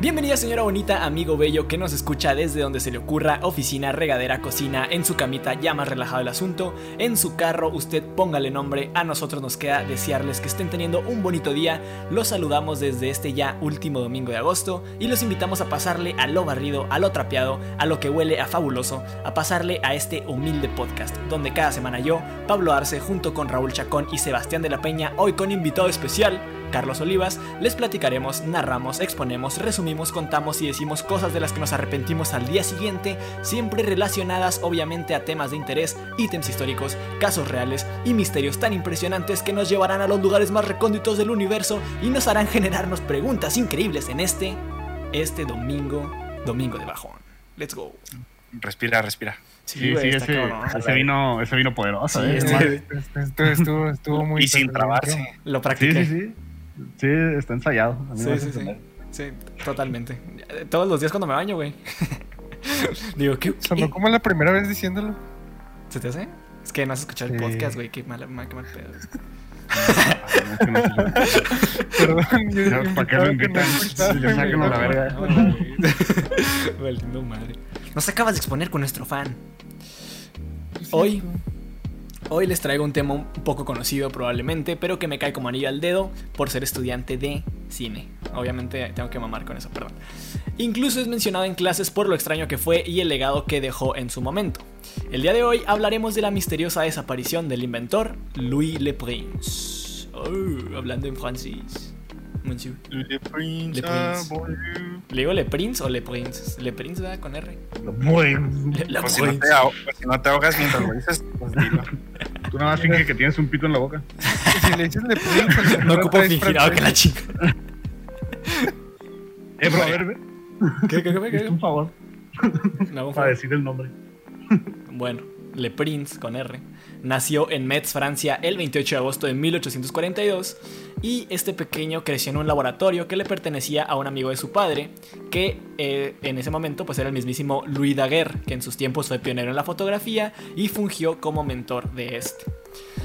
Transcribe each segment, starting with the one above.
Bienvenida señora bonita, amigo bello que nos escucha desde donde se le ocurra, oficina, regadera, cocina, en su camita ya más relajado el asunto, en su carro usted póngale nombre, a nosotros nos queda desearles que estén teniendo un bonito día, los saludamos desde este ya último domingo de agosto y los invitamos a pasarle a lo barrido, a lo trapeado, a lo que huele a fabuloso, a pasarle a este humilde podcast, donde cada semana yo, Pablo Arce, junto con Raúl Chacón y Sebastián de la Peña, hoy con invitado especial, Carlos Olivas, les platicaremos, narramos, exponemos, resumimos, contamos y decimos cosas de las que nos arrepentimos al día siguiente, siempre relacionadas obviamente a temas de interés, ítems históricos, casos reales y misterios tan impresionantes que nos llevarán a los lugares más recónditos del universo y nos harán generarnos preguntas increíbles en este, este domingo, domingo de bajón. Let's go. Respira, respira. Sí, sí, ese, ese, vino, ese vino poderoso. Sí, eh, este, estuvo, estuvo, muy. Y sin trabarse. Lo practiqué. Sí, sí, sí. Sí, está ensayado. sí, sí, sí. Sí, totalmente. Todos los días cuando me baño, güey. Digo, ¿qué? Sonó como la primera vez diciéndolo. ¿Se te hace? Es que no has escuchado el podcast, güey. Qué mal, mal, qué mal pedo. Perdón, yo, ¿Para qué lo invitan? Le sacan la verga. Valiendo madre. Nos acabas de exponer con nuestro fan. Hoy Hoy les traigo un tema un poco conocido probablemente, pero que me cae como anillo al dedo por ser estudiante de cine. Obviamente tengo que mamar con eso, perdón. Incluso es mencionado en clases por lo extraño que fue y el legado que dejó en su momento. El día de hoy hablaremos de la misteriosa desaparición del inventor Louis Le Prince. Oh, hablando en francés. Monsieur. Le Prince. Le Prince. ¿Le digo Le Prince o Le Prince? Le Prince, ¿verdad? Con R. Muy. Le, Le Pues si, no te ahogas, pues si no te ahogas mientras lo dices, pues dilo. Tú nada más finge que tienes un pito en la boca. Si le dices le Prince, No ocupo fingir, ah, que la chica. Eh, bro, a ver, ve. ¿Qué, qué, qué, qué? un favor No, para decir el nombre. Bueno, Le Prince con R. Nació en Metz, Francia, el 28 de agosto de 1842 y este pequeño creció en un laboratorio que le pertenecía a un amigo de su padre, que eh, en ese momento pues era el mismísimo Louis Daguerre, que en sus tiempos fue pionero en la fotografía y fungió como mentor de este.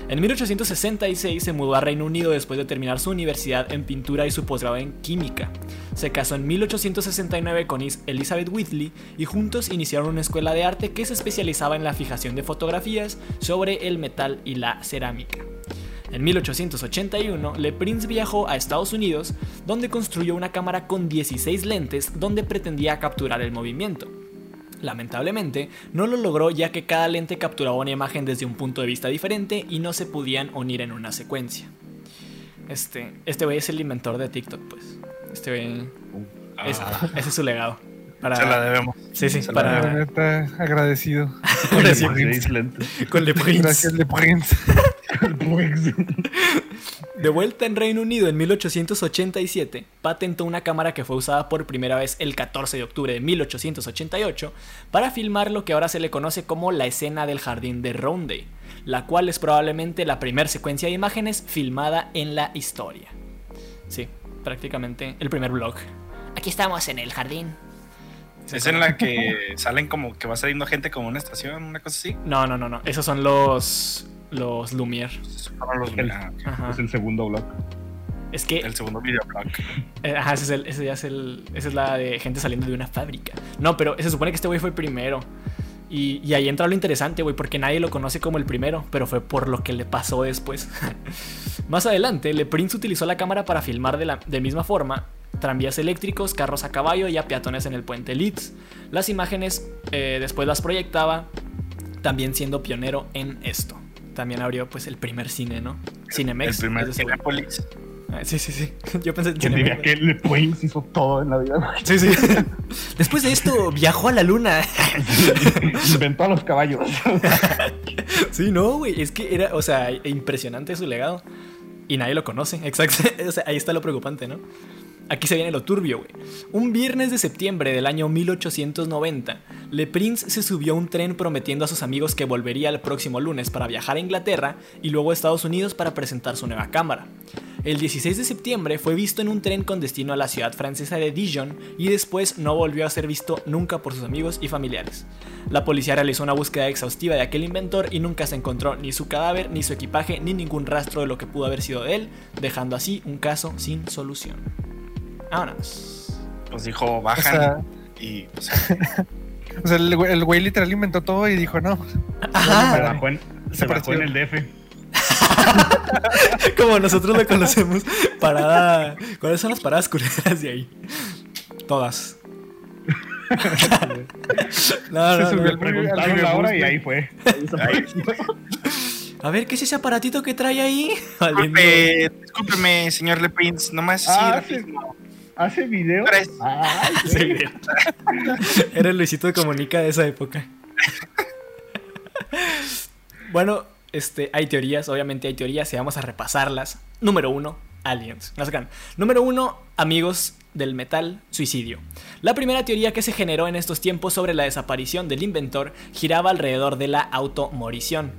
En 1866 se mudó a Reino Unido después de terminar su universidad en pintura y su posgrado en química. Se casó en 1869 con Elizabeth Whitley y juntos iniciaron una escuela de arte que se especializaba en la fijación de fotografías sobre el metal y la cerámica. En 1881, Le Prince viajó a Estados Unidos, donde construyó una cámara con 16 lentes donde pretendía capturar el movimiento. Lamentablemente, no lo logró ya que cada lente capturaba una imagen desde un punto de vista diferente y no se podían unir en una secuencia. Este, este güey es el inventor de TikTok, pues. Este güey. es- Ah, ese es su legado. Para, se la debemos. Sí, sí, se la La para. neta, agradecido. Sí, Seis lentes. con Le Prince. Gracias, Le Prince. De vuelta en Reino Unido en 1887, patentó una cámara que fue usada por primera vez el 14 de octubre de 1888 para filmar lo que ahora se le conoce como la escena del jardín de Roundhay, la cual es probablemente la primera secuencia de imágenes filmada en la historia. Sí, prácticamente el primer vlog. Aquí estamos en el jardín. Es en la que salen como que va saliendo gente como una estación, una cosa así. No, no, no, no. Esos son los los Lumière. Para los El-. Es el segundo blog. Es que el segundo videoblog. Eh, Ajá, ese, es el, ese ya es el. Esa es la de gente saliendo de una fábrica. No, pero se supone que este güey fue primero. Y, y ahí entra lo interesante, güey, porque nadie lo conoce como el primero, pero fue por lo que le pasó después. Más adelante, Le Prince utilizó la cámara para filmar de la de misma forma tranvías eléctricos, carros a caballo y a peatones en el puente Leeds. Las imágenes eh, después las proyectaba, también siendo pionero en esto. También abrió pues el primer cine, ¿no? Cinemex. el primer. Cinépolis. Ah, Sí, sí, sí. Yo pensé en ¿Quién diría Cinemex. que Le Prince hizo todo en la vida? Sí, sí. Después de esto, viajó a la luna. Inventó a los caballos. Sí, no, güey. Es que era, o sea, impresionante su legado. Y nadie lo conoce. Exacto. O sea, ahí está lo preocupante, ¿no? Aquí se viene lo turbio, güey. Un viernes de septiembre del año 1890, Le Prince se subió a un tren prometiendo a sus amigos que volvería el próximo lunes para viajar a Inglaterra y luego a Estados Unidos para presentar su nueva cámara. El 16 de septiembre fue visto en un tren con destino a la ciudad francesa de Dijon y después no volvió a ser visto nunca por sus amigos y familiares. La policía realizó una búsqueda exhaustiva de aquel inventor y nunca se encontró ni su cadáver, ni su equipaje, ni ningún rastro de lo que pudo haber sido de él, dejando así un caso sin solución. Vámonos. Pues dijo, O bajan sea, y pues, o sea, el, güey, el güey literal inventó todo y dijo, no. Se Ajá, bajó en, se bajó en el DF. como nosotros lo conocemos. Parada. ¿Cuáles son las paradas culeras de ahí? Todas. no, Se subió no. al- la hora y ahí fue. Ahí. A ver, ¿qué es ese aparatito que trae ahí? Disculpe, discúlpeme, señor Le Prince, nomás así Ah, rapidísimo. ¿Hace video? Tres. Ay, Sí, güey. güey. Era el Luisito de Comunica de esa época. bueno, este, hay teorías, obviamente hay teorías y vamos a repasarlas. Número uno, aliens. No se crean. Número uno, amigos del metal, suicidio. La primera teoría que se generó en estos tiempos sobre la desaparición del inventor giraba alrededor de la automorición.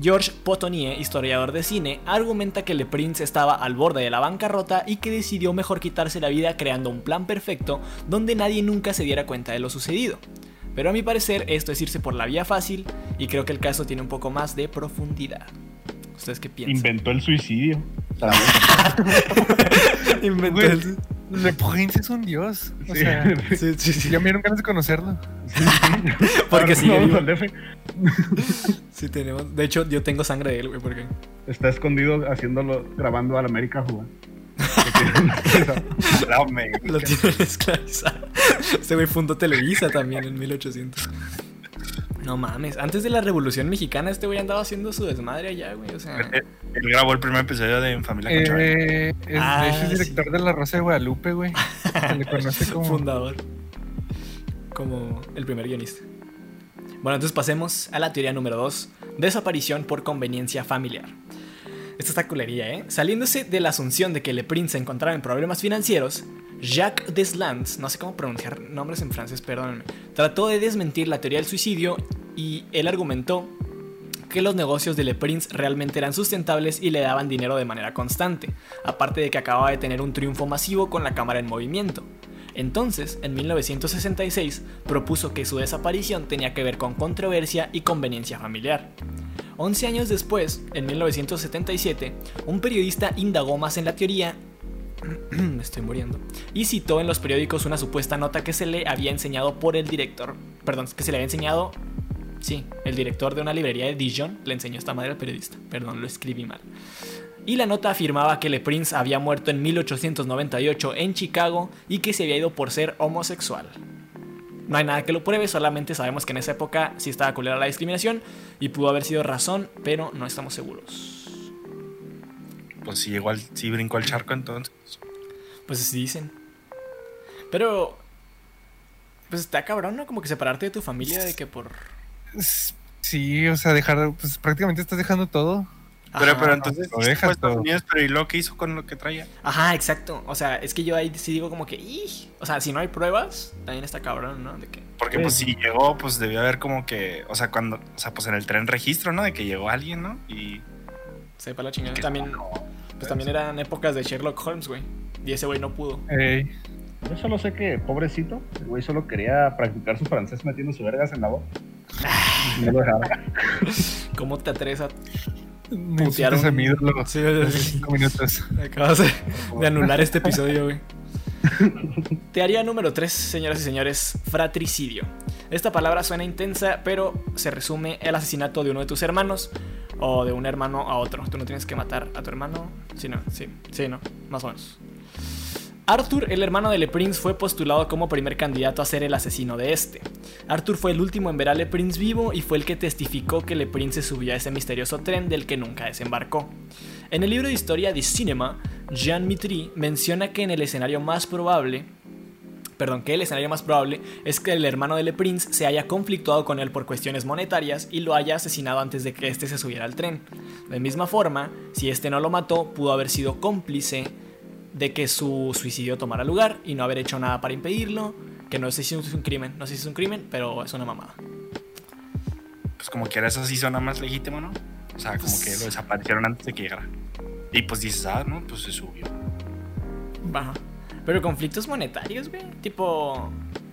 George Potonier, historiador de cine, argumenta que Le Prince estaba al borde de la bancarrota y que decidió mejor quitarse la vida creando un plan perfecto donde nadie nunca se diera cuenta de lo sucedido. Pero a mi parecer esto es irse por la vía fácil y creo que el caso tiene un poco más de profundidad. ¿Ustedes qué piensan? Inventó el suicidio. Inventó el- Le Prince es un dios. O Sí. sea, Sí, sí, sí. ya me dieron ganas de conocerlo. Porque al DF. Sí tenemos. De hecho, yo tengo sangre de él, güey, porque Está escondido haciéndolo, grabando al América jugar. No, lo tienen esclavizado. Este güey fundó Televisa también en 1800. No mames, antes de la Revolución Mexicana este güey andaba haciendo su desmadre allá, güey, o sea... Él él grabó el primer episodio de Familia. Eh, es, Ah, es sí. director de La Rosa de Guadalupe, güey. Se le conoce como. fundador. Como el primer guionista. Bueno, entonces pasemos a la teoría número 2. Desaparición por conveniencia familiar. Esta está culería, ¿eh? Saliéndose de la asunción de que Le Prince se encontraba en problemas financieros, Jacques Deslandes, no sé cómo pronunciar nombres en francés, perdónenme, trató de desmentir la teoría del suicidio y él argumentó que los negocios de Le Prince realmente eran sustentables y le daban dinero de manera constante, aparte de que acababa de tener un triunfo masivo con la cámara en movimiento. Entonces, en 1966, propuso que su desaparición tenía que ver con controversia y conveniencia familiar. 11 años después, en 1977, un periodista indagó más en la teoría me estoy muriendo. Y citó en los periódicos una supuesta nota que se le había enseñado por el director. Perdón, que se le había enseñado. Sí, el director de una librería de Dijon le enseñó esta madre al periodista. Perdón, lo escribí mal. Y la nota afirmaba que Le Prince había muerto en 1898 en Chicago y que se había ido por ser homosexual. No hay nada que lo pruebe, solamente sabemos que en esa época sí estaba culera la discriminación y pudo haber sido razón, pero no estamos seguros. Pues sí, igual sí brincó el charco entonces. Pues así dicen. Pero. Pues está cabrón, ¿no? Como que separarte de tu familia de que por. Sí, o sea, dejar. Pues prácticamente estás dejando todo. Pero, Ajá, pero entonces lo dejas Estados todo. Unidos, pero ¿y lo que hizo con lo que traía? Ajá, exacto. O sea, es que yo ahí sí digo como que. "Ih". O sea, si no hay pruebas, también está cabrón, ¿no? De que. Porque pues si llegó, pues debió haber como que, o sea, cuando, o sea, pues en el tren registro, ¿no? De que llegó alguien, ¿no? Y Sepa la chingada. También. no, Pues también eran épocas de Sherlock Holmes, güey. Y ese güey no pudo. Ey. Yo solo sé que, pobrecito, el güey solo quería practicar su francés metiendo su vergas en la boca. Y no lo dejaba. ¿Cómo te atreves a. Me Putearon. insultas a mi ídolo. Sí, Hace sí, sí. cinco minutos. Acabas de, de anular este episodio, güey. Teoría número 3, señoras y señores, fratricidio. Esta palabra suena intensa, pero se resume el asesinato de uno de tus hermanos o de un hermano a otro. Tú no tienes que matar a tu hermano. Sí, no, sí, sí, no, más o menos. Arthur, el hermano de Le Prince, fue postulado como primer candidato a ser el asesino de este. Arthur fue el último en ver a Le Prince vivo y fue el que testificó que Le Prince se subió a ese misterioso tren del que nunca desembarcó. En el libro de historia de Cinema, Jean Mitry menciona que en el escenario más probable, perdón, que el escenario más probable es que el hermano de Le Prince se haya conflictuado con él por cuestiones monetarias y lo haya asesinado antes de que éste se subiera al tren. De misma forma, si este no lo mató, pudo haber sido cómplice de que su suicidio tomara lugar y no haber hecho nada para impedirlo, que no sé si es un crimen, no sé si es un crimen, pero es una mamada. pues como quiera eso sí suena más legítimo, ¿no? O sea, como que lo desaparecieron antes de que llegara. Y pues dices, ah, no, pues se subió. Ajá. Pero conflictos monetarios, güey, tipo...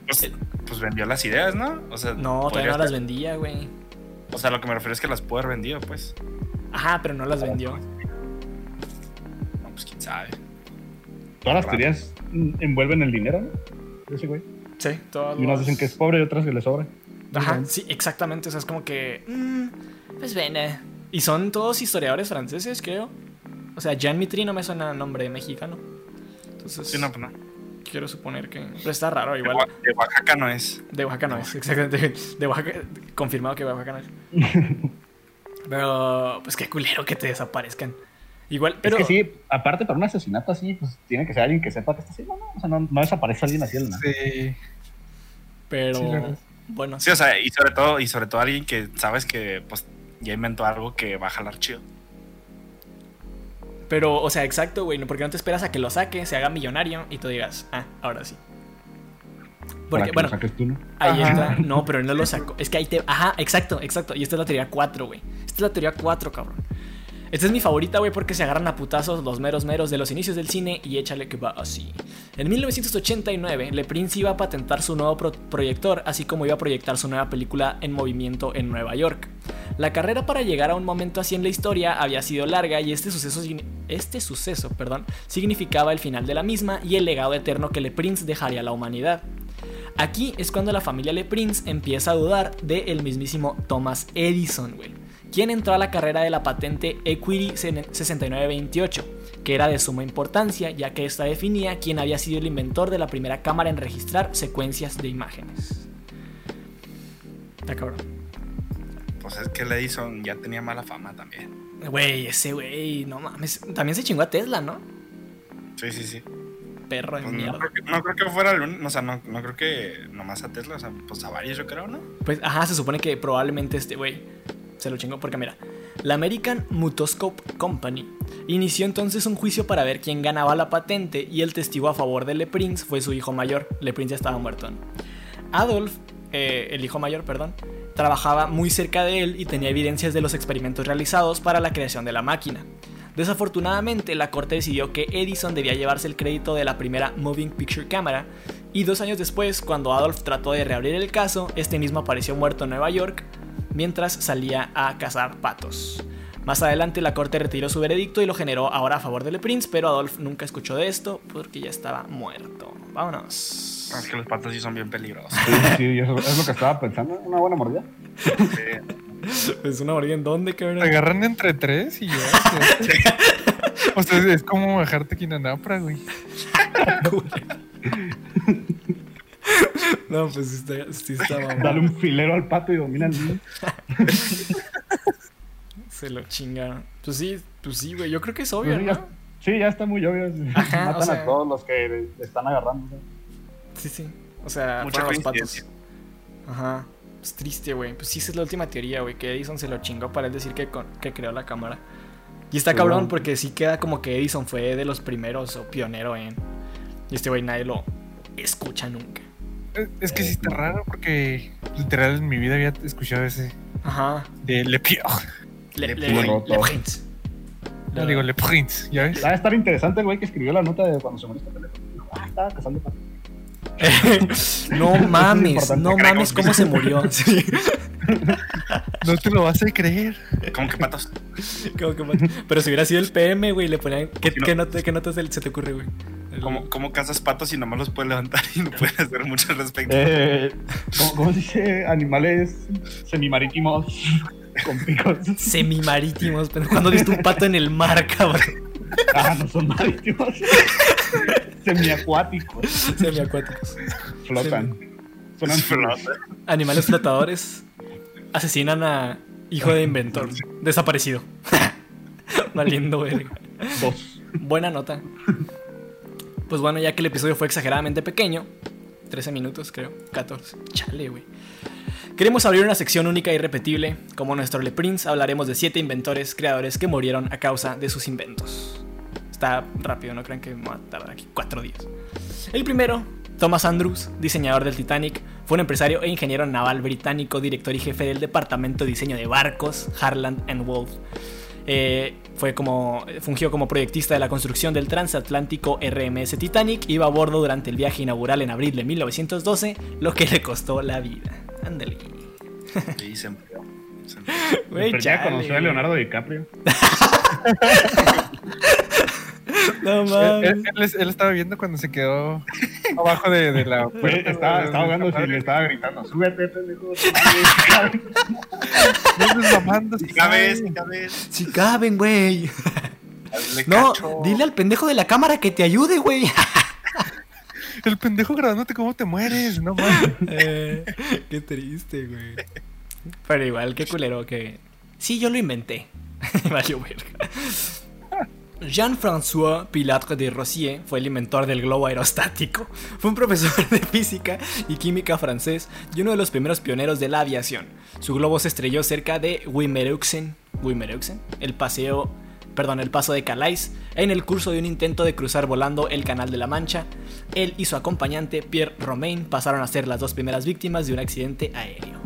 Pues, Eh. pues vendió las ideas, ¿no? O sea, No, todavía no las vendía, güey. O sea, lo que me refiero es que las pudo haber vendido, pues. Ajá, pero no las vendió. No, pues quién sabe. Todas las teorías envuelven el dinero, ¿no? ese güey. Sí, todos Y unas dicen que es pobre y otras que le sobra. Ajá, sí, exactamente. O sea, es como que. mm, pues ven. eh. Y son todos historiadores franceses, creo. O sea, Jean Mitry no me suena a nombre mexicano. Entonces, Sí, no, pues no. quiero suponer que. Pero está raro, igual. De Oaxaca no es. De Oaxaca no es, exactamente. De Oaxaca, confirmado que de Oaxaca no es. Pero, pues qué culero que te desaparezcan. Igual, pero. es que sí, aparte para un asesinato así, pues tiene que ser alguien que sepa que está haciendo, ¿no? O sea, no, no desaparece alguien así de la nada. Sí. Pero. Sí, bueno, Sí, o sea, y sobre todo, y sobre todo alguien que sabes que pues ya inventó algo que va a jalar chido. Pero, o sea, exacto, güey. ¿Por qué no te esperas a que lo saque, se haga millonario y tú digas, ah, ahora sí? Porque, que bueno, tú, ¿no? ahí Ajá. está. No, pero él no lo sacó. Es que ahí te. Ajá, exacto, exacto. Y esta es la teoría 4, güey. Esta es la teoría 4, cabrón. Esta es mi favorita, güey, porque se agarran a putazos los meros meros de los inicios del cine y échale que va así. En 1989, Le Prince iba a patentar su nuevo pro- proyector, así como iba a proyectar su nueva película en movimiento en Nueva York. La carrera para llegar a un momento así en la historia había sido larga y este suceso, este suceso perdón, significaba el final de la misma y el legado eterno que Le Prince dejaría a la humanidad. Aquí es cuando la familia Le Prince empieza a dudar del mismísimo Thomas Edison, güey, quien entró a la carrera de la patente Equity 6928, que era de suma importancia ya que esta definía quién había sido el inventor de la primera cámara en registrar secuencias de imágenes. Está cabrón. Pues es que el Edison ya tenía mala fama también. Güey, ese güey, no mames. También se chingó a Tesla, ¿no? Sí, sí, sí. Perro de Pues no, mierda. creo que, no creo que fuera el único, o sea, no, no creo que nomás a Tesla, o sea, pues a varios yo creo, ¿no? Pues, ajá, se supone que probablemente este güey se lo chingó porque mira, la American Mutoscope Company inició entonces un juicio para ver quién ganaba la patente y el testigo a favor de Le Prince fue su hijo mayor. Le Prince ya estaba muerto. Adolf, eh, el hijo mayor, perdón, trabajaba muy cerca de él y tenía evidencias de los experimentos realizados para la creación de la máquina. Desafortunadamente, la corte decidió que Edison debía llevarse el crédito de la primera Moving Picture Camera, y dos años después, cuando Adolf trató de reabrir el caso, este mismo apareció muerto en Nueva York mientras salía a cazar patos. Más adelante la corte retiró su veredicto y lo generó ahora a favor de Le Prince, pero Adolf nunca escuchó de esto porque ya estaba muerto. Vámonos. Es que los patos sí son bien peligrosos. Sí, sí, eso es lo que estaba pensando. Una buena mordida. Sí. Es una mordida en dónde, Te cabrón. agarran entre tres y ya. ya. o sea, es como bajarte Quinanapra, güey. No, pues sí está, sí está. Dale un filero al pato y domina el niño. Se lo chingaron. Pues sí, pues sí, güey. Yo creo que es obvio, Sí, ¿no? ya, sí, ya está muy obvio. Ajá, Matan o sea- a todos los que están agarrando. ¿no? Sí, sí. O sea, Mucha los patos. Ajá. Es triste, güey. Pues sí, esa es la última teoría, güey. Que Edison se lo chingó para él decir que, con- que creó la cámara. Y está Sí, cabrón bueno. porque sí queda como que Edison fue de los primeros o pionero en. Y este güey nadie lo escucha nunca. Es- que sí está raro porque literal en mi vida había escuchado ese Ajá. de Le Pio. Le, Le le, le- le Prince. No digo Le Prince, ¿ya ves? Va a estar interesante el güey que escribió la nota de cuando se murió este teléfono. Ah, estaba cazando patos. no mames, no mames cómo se murió. Sí. No te lo vas a creer. ¿Cómo que patos? Como que- pero si hubiera sido el PM, güey, le ponían. ¿Qué, Si no- qué notas se te ocurre, güey? ¿Cómo, ¿Cómo cazas patos y nomás los puedes levantar y no puedes hacer mucho al respecto? Eh, ¿cómo, cómo se dice? Animales semimarítimos con picos. Semimarítimos, pero cuando viste un pato en el mar, cabrón. Ah, no son marítimos. Semiacuáticos. Semiacuáticos. Flotan. Son anfibios. Animales flotadores asesinan a hijo de inventor. Desaparecido. Valiendo, verga. Dos. Buena nota. Pues bueno, ya que el episodio fue exageradamente pequeño, 13 minutos creo, 14. Chale, güey. Queremos abrir una sección única y irrepetible. Como nuestro Le Prince, hablaremos de 7 inventores, creadores que murieron a causa de sus inventos. Está rápido, no crean que me va a tardar aquí 4 días. El primero, Thomas Andrews, diseñador del Titanic, fue un empresario e ingeniero naval británico, director y jefe del departamento de diseño de barcos, Harland and Wolff. Eh, fue como, fungió como proyectista de la construcción del transatlántico RMS Titanic. Iba a bordo durante el viaje inaugural en abril de 1912, lo que le costó la vida. Ándale. Sí, se murió. Se murió. Pero ya conoció a. Leonardo DiCaprio. No Él, mames. él- él- él estaba viendo cuando se quedó abajo de, de la puerta. estaba, estaba ahogando y le estaba gritando, súbete, pendejo. No Si cabes, cabe. si cabes. Si caben, güey. No, cacho. dile al pendejo de la cámara que te ayude, güey. El pendejo grabándote cómo te mueres, no mames. Eh, qué triste, güey. Pero igual, qué culero que. Sí, yo lo inventé. Valió verga. Jean-François Pilatre de Rossier fue el inventor del globo aerostático. Fue un profesor de física y química francés y uno de los primeros pioneros de la aviación. Su globo se estrelló cerca de Wimereuxen, Wimereuxen, el paseo, perdón, el paso de Calais, en el curso de un intento de cruzar volando el Canal de la Mancha. Él y su acompañante Pierre Romain pasaron a ser las dos primeras víctimas de un accidente aéreo.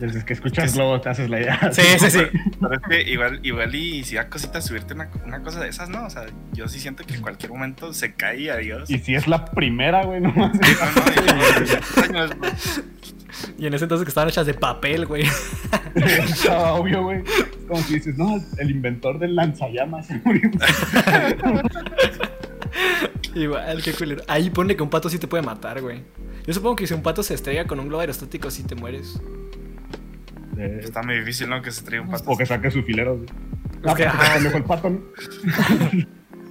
Desde que escuchas globo te haces la idea. Sí, sí, sí. Pero es que igual, igual y si da cosita subirte una, una cosa de esas, ¿no? O sea, yo sí siento que en cualquier momento se cae y adiós. Y si es la primera, güey. No, no, y- en ese entonces que estaban hechas de papel, güey. Estaba obvio, güey. Como si dices, no, el inventor del lanzallamas se murió. Igual, qué culero. Ahí pone que un pato sí te puede matar, güey. Yo supongo que si un pato se estrella con un globo aerostático, sí te mueres. Eh, Está muy difícil, ¿no? Que se traiga un pato. o que saque su filero. güey. Es que, ajá. pendejo, el pato no,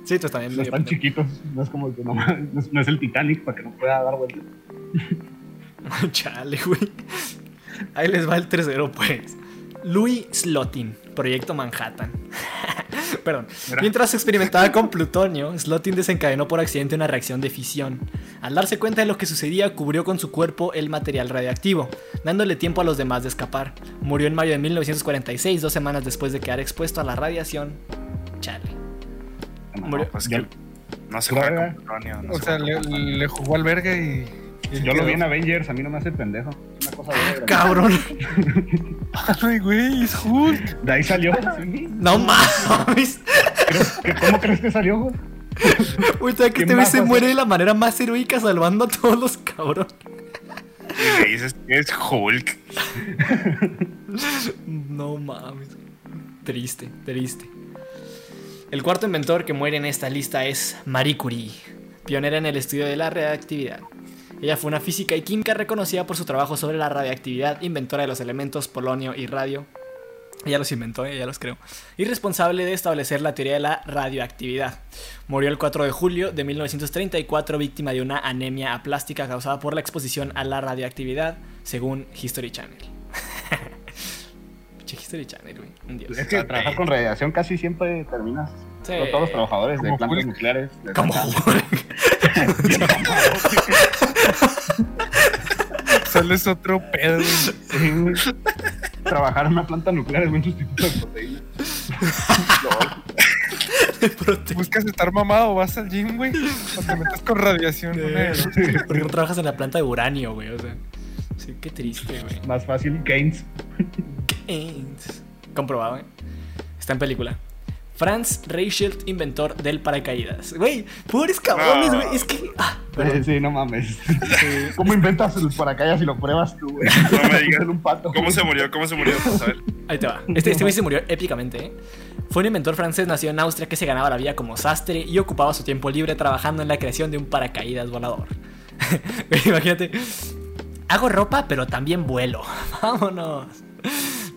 Sí, tú también. no medio están pendejo. chiquitos. No es como que no, no es, no es el Titanic para que no pueda dar vueltas. Chale, güey. Ahí les va el tercero, pues. Louis Slotin, Proyecto Manhattan. Perdón. Mientras experimentaba con plutonio, Slotin desencadenó por accidente una reacción de fisión. Al darse cuenta de lo que sucedía, cubrió con su cuerpo el material radiactivo, dándole tiempo a los demás de escapar. Murió en mayo de 1946, dos semanas después de quedar expuesto a la radiación. Chale. No, Murió. Pues que no se juega eh. con plutonio. no O se sea, le, le jugó al verga y. yo lo vi en. Avengers, a mí no me hace pendejo. Una cosa de Cabrón. Ay, güey, es Hulk. De ahí salió. sí. No mames. ¿Cómo crees que salió, güey? Uy, ¿sabes que ¿Qué este güey se muere de la manera más heroica salvando a todos los cabrones. Y le dices que es Hulk. No mames. Triste, triste. El cuarto inventor que muere en esta lista es Marie Curie, pionera en el estudio de la radioactividad. Ella fue una física y química reconocida por su trabajo sobre la radioactividad, inventora de los elementos polonio y radio. Ella los inventó, ella los creó. Y responsable de establecer la teoría de la radioactividad. Murió el 4 de julio de 1934 víctima de una anemia aplástica causada por la exposición a la radioactividad, según History Channel. Che, History Channel, güey. Un dios. Es que trabajar con radiación casi siempre terminas. Sí. Todos los trabajadores de plantas nucleares. Como Solo es otro pedo. güey. Sí, güey. Trabajar en una planta nuclear es buen sustituto de proteína. Prote- Buscas estar mamado, vas al gym, güey. O te metes con radiación. dos. Porque no trabajas en la planta de uranio, güey. O sea, sí, qué triste, güey. Más fácil, Gaines. Gaines. Comprobado, ¿eh? Está en película. Franz Reichelt, inventor del paracaídas. Güey, pobres cabrones, güey. Es que. Ah, Sí, no mames. ¿Cómo inventas el paracaídas y lo pruebas tú, güey? No me digas. Un pato. ¿Cómo se murió? ¿Cómo se murió? Ahí te va. Este, este güey se murió épicamente, ¿eh? Fue un inventor francés nacido en Austria que se ganaba la vida como sastre y ocupaba su tiempo libre trabajando en la creación de un paracaídas volador. Imagínate. Hago ropa, pero también vuelo. Vámonos.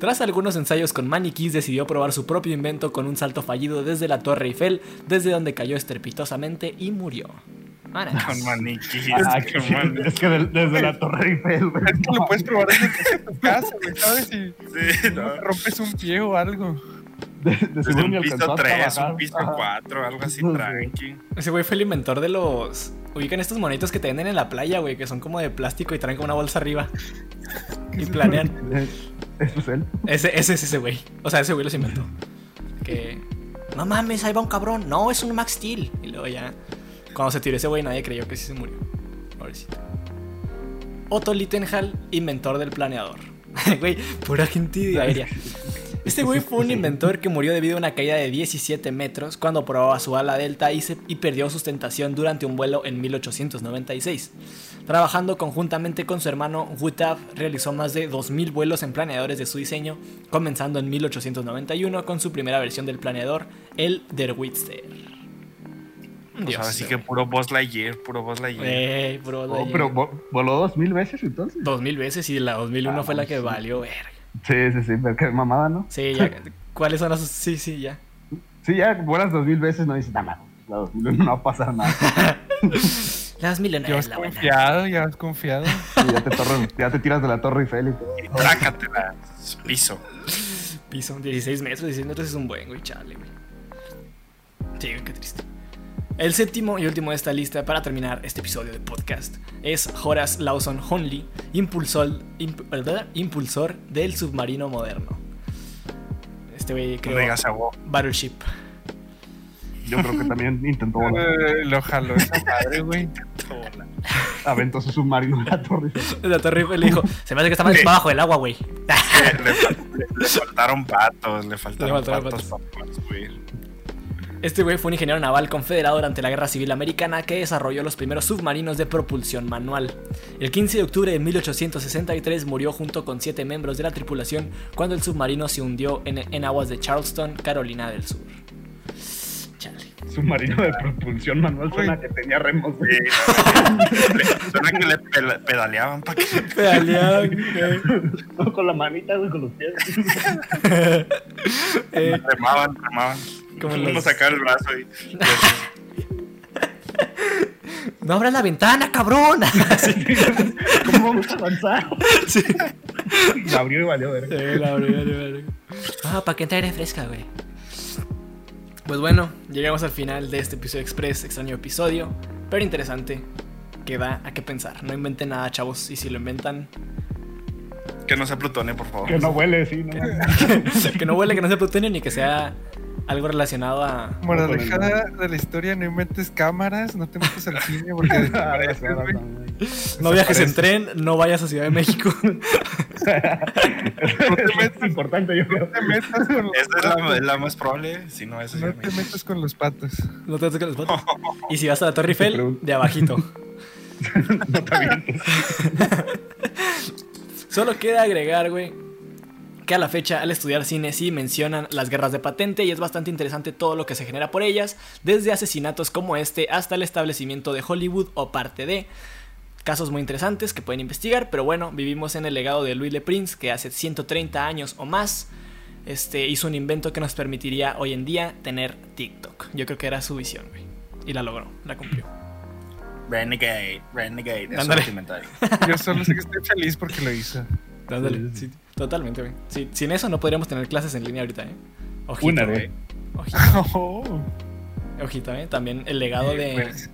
Tras algunos ensayos con maniquís, decidió probar su propio invento con un salto fallido desde la Torre Eiffel, desde donde cayó estrepitosamente y murió. Con maniquí. Ah, Qué que- mal. es que del- desde la Torre Eiffel, güey. Es que lo puedes probar desde tu casa, güey, ¿sabes? Si Sí, no. rompes un pie o algo. De, de Desde un piso alcanzó a 3, trabajar. un piso Ajá. 4, algo así No tranqui. Ese güey fue el inventor de los. Ubican estos monitos que te venden en la playa, güey, que son como de plástico y traen como una bolsa arriba. Y planean. Eso es él. Ese, ese es ese güey. O sea, ese güey los inventó. Que. No mames, ahí va un cabrón. No, es un Max Steel. Y luego ya. Cuando se tiró ese güey, nadie creyó que sí se murió. Pobrecito. Otto Littenhall, inventor del planeador. Güey, pura gente de aérea. Este güey fue un inventor que murió debido a una caída de 17 metros cuando probaba su ala delta y, se- y perdió sustentación durante un vuelo en 1896. Trabajando conjuntamente con su hermano Gutav, realizó más de 2.000 vuelos en planeadores de su diseño, comenzando en 1891 con su primera versión del planeador, el Der Witster. Pues Dios. ahora sí que puro Buzz Lightyear, puro Buzz Lightyear. Eh, bro, Oh, pero vo- voló dos mil veces entonces. Dos mil veces y la 2001 Ah, fue la que sí. valió verga. Sí, sí, sí, pero qué mamada, ¿no? Sí, ya. ¿Cuáles son las.? Sí, sí, ya. Sí, ya vuelas dos mil veces, no dices, nada, la 2001 no va a pasar nada. Las Ya millones vas la buena. confiado, ya vas confiado. Sí, ya, te torre- ya te tiras de la Torre Eiffel y todo. Y trácatela, piso. Piso, 16 metros, 16 metros es un buen, güey, chale, güey. Sí, qué triste. El séptimo y último de esta lista para terminar este episodio de podcast es Horace Lawson Honley, impulsor, imp- ¿verdad? impulsor del submarino moderno. Este güey No creó vos. Battleship. Yo creo que también intentó volar. Eh, Lo jaló esa madre, güey. Aventó su submarino en la Torre. La Torre le dijo, se me hace que está más bajo del agua, güey. Le, le- le faltaron patos, le faltaron, Le faltaron patos, para subir. Este güey fue un ingeniero naval confederado durante la Guerra Civil Americana que desarrolló los primeros submarinos de propulsión manual. El 15 de octubre de 1863 murió junto con siete miembros de la tripulación cuando el submarino se hundió en, en aguas de Charleston, Carolina del Sur. Chale. Submarino de propulsión manual suena que tenía remos. Le- Suena que le pedaleaban para que No con la manita, güey, con los pies. Eh, remaban, remaban. Como Uno los- sacaba el brazo y. no abras la ventana, cabrón. ¿Cómo vamos a avanzar? Sí. Y la abrió y valió, verga. Eh, la verdad, la verdad. Ah, para que entre aire fresca, güey. Pues bueno, llegamos al final de este episodio express, extraño episodio, pero interesante, que da a qué pensar. No inventen nada, chavos, y si lo inventan, Que no sea plutonio, por favor. Que no huele, sí, no. que no huele, que no sea plutonio, ni que sea algo relacionado a... Moraleja de la historia, no inventes cámaras, no te metas al cine porque Ah, desapareces, güey. No viajes en tren, no vayas a Ciudad de México. Es importante, yo creo. No te metas con los Esa es la, la más probable, si no es No te metas con los patos. No te toques los patos. Y si vas a la Torre Eiffel, de abajito. No te. Solo queda agregar, güey, que a la fecha al estudiar cine sí mencionan las guerras de patente y es bastante interesante todo lo que se genera por ellas, desde asesinatos como este hasta el establecimiento de Hollywood o parte de. Casos muy interesantes que pueden investigar, pero bueno, vivimos en el legado de Louis Le Prince, que hace 130 años o más este, hizo un invento que nos permitiría hoy en día tener TikTok. Yo creo que era su visión, güey. Y la logró, la cumplió. Renegade, Renegade. Es. Yo solo sé que estoy feliz porque lo hizo. Sí, sí, totalmente, güey. Sí, sin eso no podríamos tener clases en línea ahorita, ¿eh? Ojito, Una, güey. Ojito. Oh, Ojito, ¿eh? También el legado de, pues,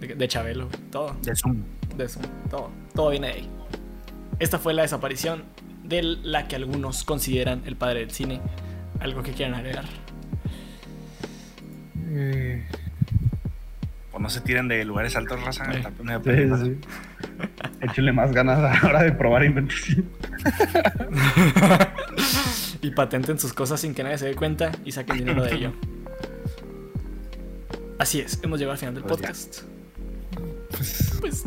de, de Chabelo, güey. todo, De Zoom. de eso, todo, todo viene de ahí. Esta fue la desaparición de la que algunos consideran el padre del cine. Algo que quieran agregar. eh, O no se tiren de lugares altos, raza. Eh. Sí. Échenle más ganas a la hora de probar inventos. y patenten sus cosas sin que nadie se dé cuenta y saquen dinero de ello. Así es, hemos llegado al final del Pues ya. podcast. pues, Pues,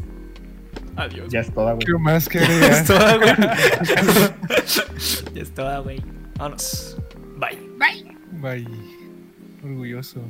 adiós. Ya es toda, güey. ¿qué más que Ya es toda, güey. ya es toda, güey. Vámonos. Bye. Bye. Orgulloso.